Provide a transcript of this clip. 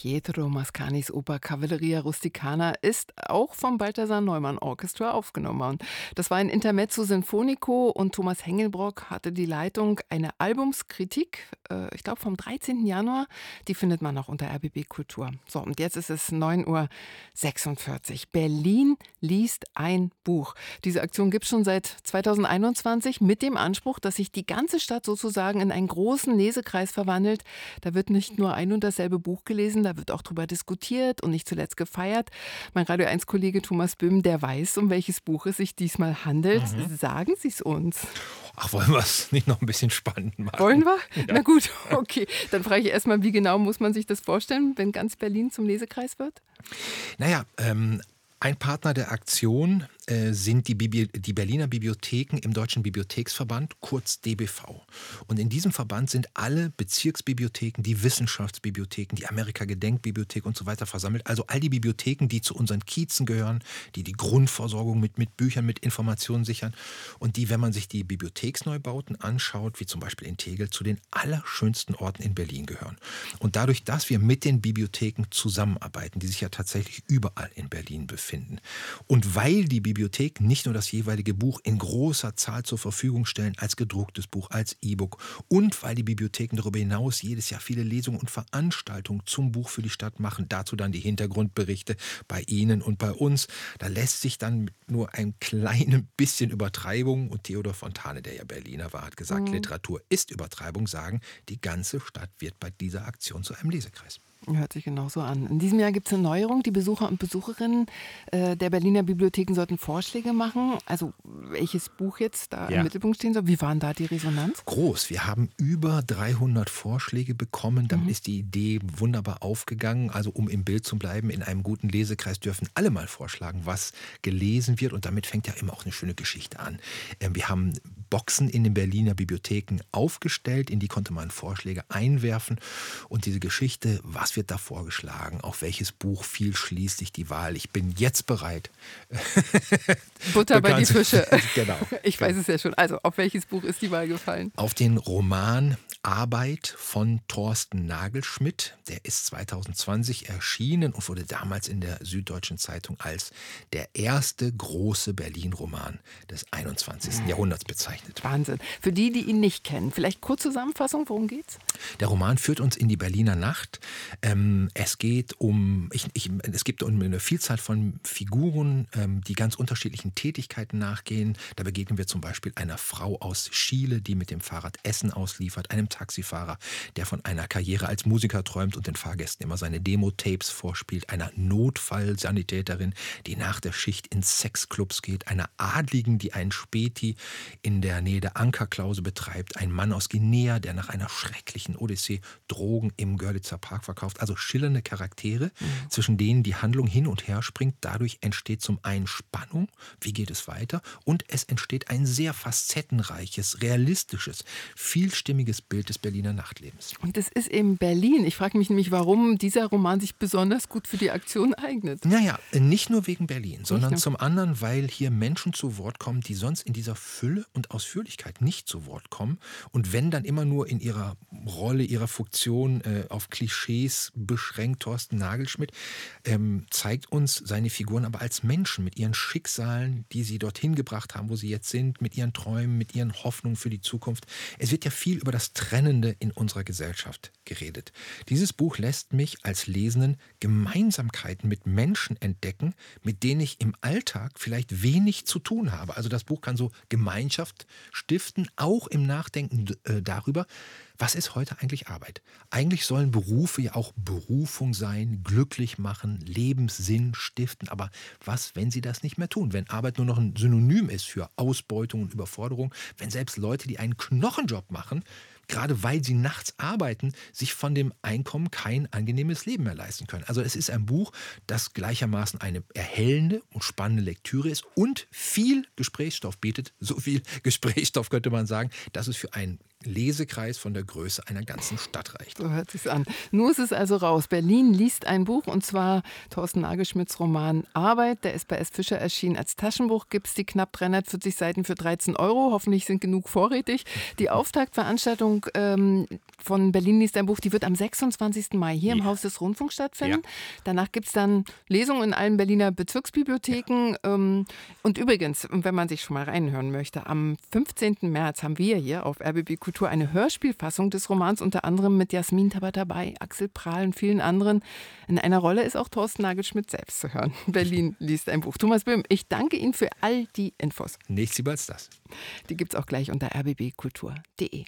Pietro Mascanis Oper Cavalleria Rusticana ist auch vom Balthasar Neumann Orchestra aufgenommen worden. Das war ein Intermezzo Sinfonico und Thomas Hengelbrock hatte die Leitung. Eine Albumskritik, äh, ich glaube vom 13. Januar, die findet man auch unter RBB Kultur. So, und jetzt ist es 9.46 Uhr. Berlin liest ein Buch. Diese Aktion gibt es schon seit 2021 mit dem Anspruch, dass sich die ganze Stadt sozusagen in einen großen Lesekreis verwandelt. Da wird nicht nur ein und dasselbe Buch gelesen, da wird auch drüber diskutiert und nicht zuletzt gefeiert. Mein Radio 1 Kollege Thomas Böhm, der weiß, um welches Buch es sich diesmal handelt. Mhm. Sagen Sie es uns. Ach, wollen wir es nicht noch ein bisschen spannend machen? Wollen wir? Ja. Na gut, okay. Dann frage ich erstmal, wie genau muss man sich das vorstellen, wenn ganz Berlin zum Lesekreis wird? Naja, ähm, ein Partner der Aktion äh, sind die, Bibli die Berliner Bibliotheken im Deutschen Bibliotheksverband, kurz DBV. Und in diesem Verband sind alle Bezirksbibliotheken, die Wissenschaftsbibliotheken, die Amerika-Gedenkbibliothek und so weiter versammelt. Also all die Bibliotheken, die zu unseren Kiezen gehören, die die Grundversorgung mit, mit Büchern, mit Informationen sichern und die, wenn man sich die Bibliotheksneubauten anschaut, wie zum Beispiel in Tegel, zu den allerschönsten Orten in Berlin gehören. Und dadurch, dass wir mit den Bibliotheken zusammenarbeiten, die sich ja tatsächlich überall in Berlin befinden, und weil die Bibliotheken Bibliothek nicht nur das jeweilige Buch in großer Zahl zur Verfügung stellen, als gedrucktes Buch, als E-Book und weil die Bibliotheken darüber hinaus jedes Jahr viele Lesungen und Veranstaltungen zum Buch für die Stadt machen, dazu dann die Hintergrundberichte bei Ihnen und bei uns. Da lässt sich dann mit nur ein kleines bisschen Übertreibung und Theodor Fontane, der ja Berliner war, hat gesagt, mhm. Literatur ist Übertreibung, sagen, die ganze Stadt wird bei dieser Aktion zu einem Lesekreis. Hört sich genauso an. In diesem Jahr gibt es eine Neuerung. Die Besucher und Besucherinnen äh, der Berliner Bibliotheken sollten Vorschläge machen. Also welches Buch jetzt da ja. im Mittelpunkt stehen soll. Wie war da die Resonanz? Groß. Wir haben über 300 Vorschläge bekommen. Dann mhm. ist die Idee wunderbar aufgegangen. Also um im Bild zu bleiben, in einem guten Lesekreis dürfen alle mal vorschlagen, was gelesen wird. Und damit fängt ja immer auch eine schöne Geschichte an. Ähm, wir haben Boxen in den Berliner Bibliotheken aufgestellt. In die konnte man Vorschläge einwerfen. Und diese Geschichte, was wird da vorgeschlagen? Auf welches Buch fiel schließlich die Wahl? Ich bin jetzt bereit. Butter bei die Fische. genau. Ich weiß es ja schon. Also, auf welches Buch ist die Wahl gefallen? Auf den Roman Arbeit von Thorsten Nagelschmidt. Der ist 2020 erschienen und wurde damals in der Süddeutschen Zeitung als der erste große Berlin-Roman des 21. Jahrhunderts bezeichnet. Wahnsinn. Für die, die ihn nicht kennen, vielleicht kurz Zusammenfassung, worum geht's? Der Roman führt uns in die Berliner Nacht. Ähm, es geht um, ich, ich, es gibt eine Vielzahl von Figuren, ähm, die ganz unterschiedlichen Tätigkeiten nachgehen. Da begegnen wir zum Beispiel einer Frau aus Chile, die mit dem Fahrrad Essen ausliefert, einem Taxifahrer, der von einer Karriere als Musiker träumt und den Fahrgästen immer seine Demo-Tapes vorspielt, einer Notfallsanitäterin, die nach der Schicht in Sexclubs geht, einer Adligen, die einen Späti in der Nähe der Ankerklause betreibt, ein Mann aus Guinea, der nach einer schrecklichen Odyssee Drogen im Görlitzer Park verkauft. Also schillernde Charaktere, mhm. zwischen denen die Handlung hin und her springt. Dadurch entsteht zum einen Spannung, wie geht es weiter, und es entsteht ein sehr facettenreiches, realistisches, vielstimmiges Bild des Berliner Nachtlebens. Und es ist eben Berlin. Ich frage mich nämlich, warum dieser Roman sich besonders gut für die Aktion eignet. Naja, nicht nur wegen Berlin, sondern zum anderen, weil hier Menschen zu Wort kommen, die sonst in dieser Fülle und Ausführlichkeit nicht zu Wort kommen. Und wenn dann immer nur in ihrer Rolle, ihrer Funktion äh, auf Klischees beschränkt, Thorsten Nagelschmidt ähm, zeigt uns seine Figuren aber als Menschen mit ihren Schicksalen, die sie dorthin gebracht haben, wo sie jetzt sind, mit ihren Träumen, mit ihren Hoffnungen für die Zukunft. Es wird ja viel über das Trennen Trennende in unserer Gesellschaft geredet. Dieses Buch lässt mich als Lesenden Gemeinsamkeiten mit Menschen entdecken, mit denen ich im Alltag vielleicht wenig zu tun habe. Also das Buch kann so Gemeinschaft stiften, auch im Nachdenken äh, darüber, was ist heute eigentlich Arbeit? Eigentlich sollen Berufe ja auch Berufung sein, glücklich machen, Lebenssinn stiften. Aber was, wenn sie das nicht mehr tun? Wenn Arbeit nur noch ein Synonym ist für Ausbeutung und Überforderung? Wenn selbst Leute, die einen Knochenjob machen, gerade weil sie nachts arbeiten, sich von dem Einkommen kein angenehmes Leben mehr leisten können. Also es ist ein Buch, das gleichermaßen eine erhellende und spannende Lektüre ist und viel Gesprächsstoff bietet. So viel Gesprächsstoff könnte man sagen, dass es für einen Lesekreis von der Größe einer ganzen Stadt reicht. So hört sich's an. Nur ist es also raus. Berlin liest ein Buch und zwar Thorsten Nagelschmidts Roman Arbeit. Der ist bei S. Fischer erschienen als Taschenbuch. Gibt es die knapp 340 Seiten für 13 Euro. Hoffentlich sind genug vorrätig. Die Auftaktveranstaltung ähm, von Berlin liest ein Buch, die wird am 26. Mai hier ja. im Haus des Rundfunks stattfinden. Ja. Danach gibt es dann Lesungen in allen Berliner Bezirksbibliotheken. Ja. Ähm, und übrigens, wenn man sich schon mal reinhören möchte, am 15. März haben wir hier auf RBB Kultur eine Hörspielfassung des Romans, unter anderem mit Jasmin Tabatabei, Axel Prahl und vielen anderen. In einer Rolle ist auch Thorsten Nagelschmidt selbst zu hören. Berlin liest ein Buch. Thomas Böhm, ich danke Ihnen für all die Infos. Nichts lieber als das. Die gibt es auch gleich unter rbbkultur.de.